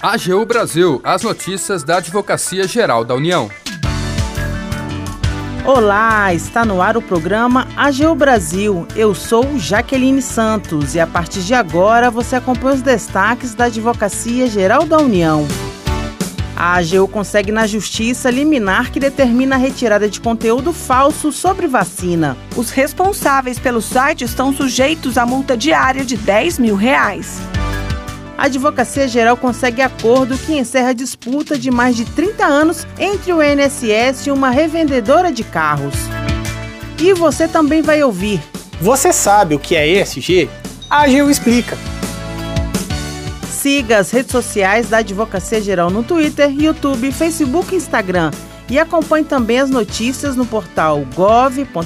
AGU Brasil, as notícias da Advocacia Geral da União. Olá, está no ar o programa AGU Brasil. Eu sou Jaqueline Santos e a partir de agora você acompanha os destaques da Advocacia Geral da União. A AGU consegue na justiça liminar que determina a retirada de conteúdo falso sobre vacina. Os responsáveis pelo site estão sujeitos a multa diária de 10 mil reais a Advocacia Geral consegue acordo que encerra a disputa de mais de 30 anos entre o INSS e uma revendedora de carros. E você também vai ouvir. Você sabe o que é ESG? A AGU explica. Siga as redes sociais da Advocacia Geral no Twitter, YouTube, Facebook e Instagram. E acompanhe também as notícias no portal gov.br/agu.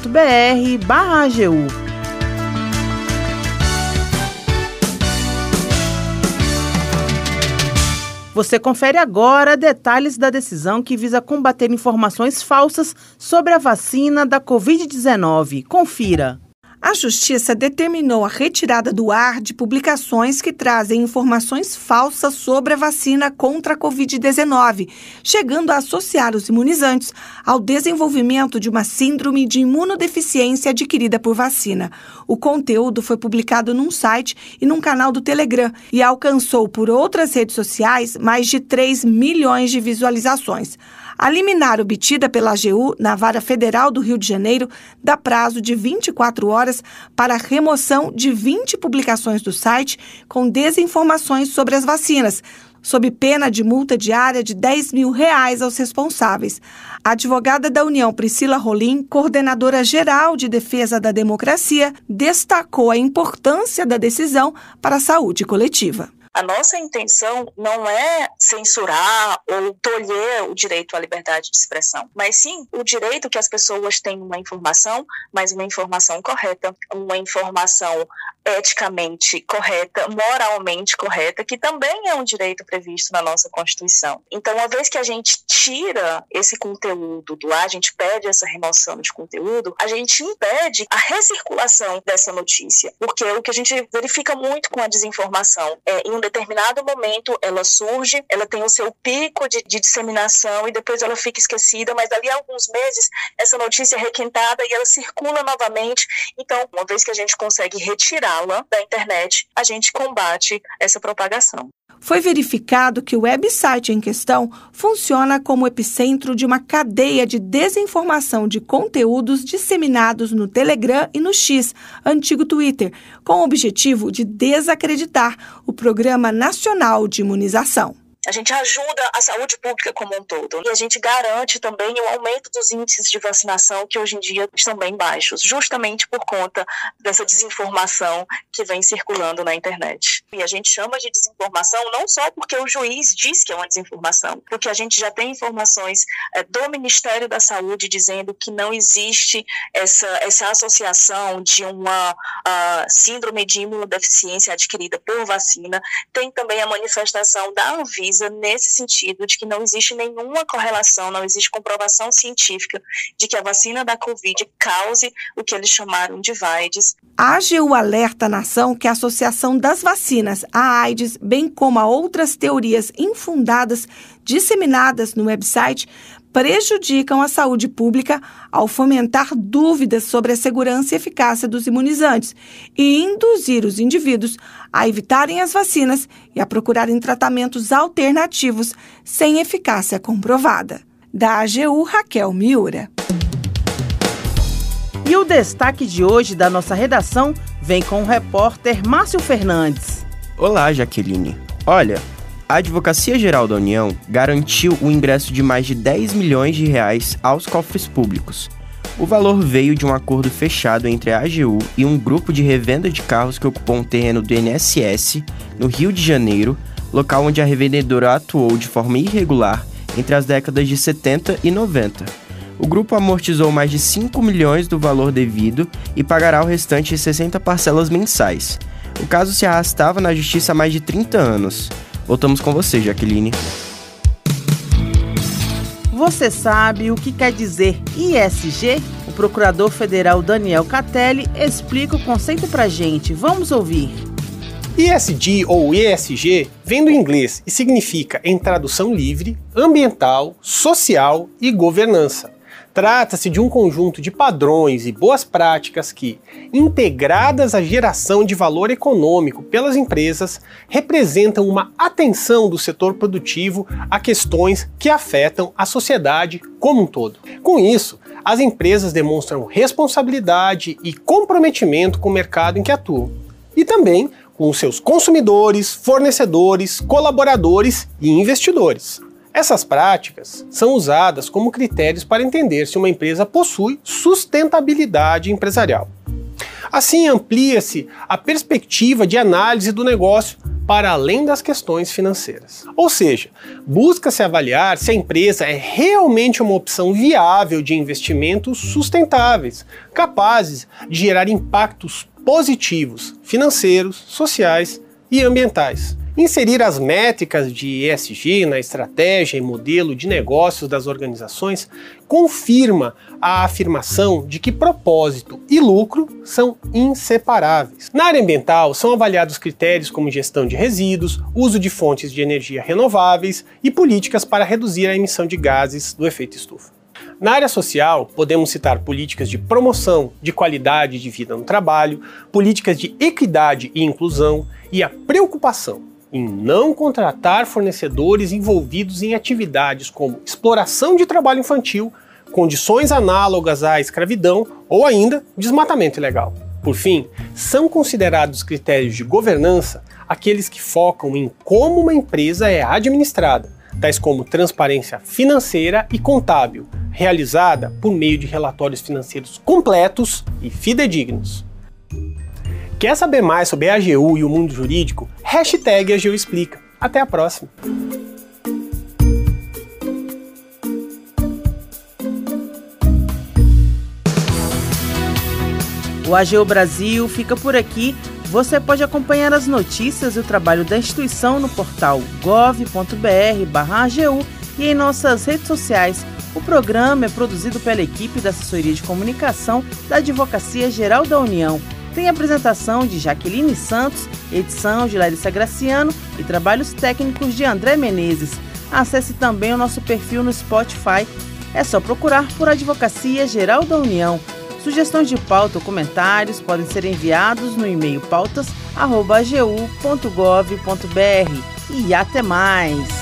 Você confere agora detalhes da decisão que visa combater informações falsas sobre a vacina da Covid-19. Confira. A Justiça determinou a retirada do ar de publicações que trazem informações falsas sobre a vacina contra a Covid-19, chegando a associar os imunizantes ao desenvolvimento de uma síndrome de imunodeficiência adquirida por vacina. O conteúdo foi publicado num site e num canal do Telegram e alcançou por outras redes sociais mais de 3 milhões de visualizações. A liminar obtida pela AGU na Vara Federal do Rio de Janeiro dá prazo de 24 horas para a remoção de 20 publicações do site com desinformações sobre as vacinas, sob pena de multa diária de 10 mil reais aos responsáveis. A advogada da União, Priscila Rolim, coordenadora geral de defesa da democracia, destacou a importância da decisão para a saúde coletiva. A nossa intenção não é censurar ou tolher o direito à liberdade de expressão, mas sim o direito que as pessoas tenham uma informação, mas uma informação correta, uma informação eticamente correta, moralmente correta, que também é um direito previsto na nossa Constituição. Então, uma vez que a gente tira esse conteúdo do ar, a gente pede essa remoção de conteúdo, a gente impede a recirculação dessa notícia, porque o que a gente verifica muito com a desinformação é em um determinado momento ela surge, ela tem o seu pico de, de disseminação e depois ela fica esquecida, mas dali a alguns meses essa notícia é requentada e ela circula novamente. Então, uma vez que a gente consegue retirar tirá-la da internet, a gente combate essa propagação. Foi verificado que o website em questão funciona como epicentro de uma cadeia de desinformação de conteúdos disseminados no Telegram e no X, antigo Twitter, com o objetivo de desacreditar o Programa Nacional de Imunização. A gente ajuda a saúde pública como um todo. E a gente garante também o aumento dos índices de vacinação, que hoje em dia estão bem baixos, justamente por conta dessa desinformação que vem circulando na internet. E a gente chama de desinformação não só porque o juiz diz que é uma desinformação, porque a gente já tem informações é, do Ministério da Saúde dizendo que não existe essa, essa associação de uma uh, síndrome de imunodeficiência adquirida por vacina. Tem também a manifestação da Anvisa pesquisa nesse sentido de que não existe nenhuma correlação, não existe comprovação científica de que a vacina da Covid cause o que eles chamaram de AIDS. A AGU alerta nação que a associação das vacinas à AIDS, bem como a outras teorias infundadas disseminadas no website, prejudicam a saúde pública ao fomentar dúvidas sobre a segurança e eficácia dos imunizantes e induzir os indivíduos a evitarem as vacinas e a procurarem tratamentos alternativos sem eficácia comprovada. Da AGU, Raquel Miura. E o destaque de hoje da nossa redação vem com o repórter Márcio Fernandes. Olá, Jaqueline. Olha, a Advocacia Geral da União garantiu o ingresso de mais de 10 milhões de reais aos cofres públicos. O valor veio de um acordo fechado entre a AGU e um grupo de revenda de carros que ocupou um terreno do INSS, no Rio de Janeiro, local onde a revendedora atuou de forma irregular entre as décadas de 70 e 90. O grupo amortizou mais de 5 milhões do valor devido e pagará o restante em 60 parcelas mensais. O caso se arrastava na justiça há mais de 30 anos. Voltamos com você, Jaqueline. Você sabe o que quer dizer ISG? O procurador federal Daniel Catelli explica o conceito pra gente. Vamos ouvir. ESG ou ESG vem do inglês e significa, em tradução livre, ambiental, social e governança. Trata-se de um conjunto de padrões e boas práticas que, integradas à geração de valor econômico pelas empresas, representam uma atenção do setor produtivo a questões que afetam a sociedade como um todo. Com isso, as empresas demonstram responsabilidade e comprometimento com o mercado em que atuam. E também com seus consumidores, fornecedores, colaboradores e investidores. Essas práticas são usadas como critérios para entender se uma empresa possui sustentabilidade empresarial. Assim, amplia-se a perspectiva de análise do negócio para além das questões financeiras. Ou seja, busca-se avaliar se a empresa é realmente uma opção viável de investimentos sustentáveis, capazes de gerar impactos positivos financeiros, sociais e ambientais. Inserir as métricas de ESG na estratégia e modelo de negócios das organizações confirma a afirmação de que propósito e lucro são inseparáveis. Na área ambiental, são avaliados critérios como gestão de resíduos, uso de fontes de energia renováveis e políticas para reduzir a emissão de gases do efeito estufa. Na área social, podemos citar políticas de promoção de qualidade de vida no trabalho, políticas de equidade e inclusão e a preocupação em não contratar fornecedores envolvidos em atividades como exploração de trabalho infantil, condições análogas à escravidão ou ainda desmatamento ilegal. Por fim, são considerados critérios de governança aqueles que focam em como uma empresa é administrada, tais como transparência financeira e contábil, realizada por meio de relatórios financeiros completos e fidedignos. Quer saber mais sobre a AGU e o mundo jurídico? Hashtag AGU Explica. Até a próxima! O AGU Brasil fica por aqui. Você pode acompanhar as notícias e o trabalho da instituição no portal gov.br/agu e em nossas redes sociais. O programa é produzido pela equipe da Assessoria de Comunicação da Advocacia Geral da União tem apresentação de Jaqueline Santos, edição de Larissa Graciano e trabalhos técnicos de André Menezes. Acesse também o nosso perfil no Spotify. É só procurar por Advocacia Geral da União. Sugestões de pauta ou comentários podem ser enviados no e-mail pautas.agu.gov.br. E até mais!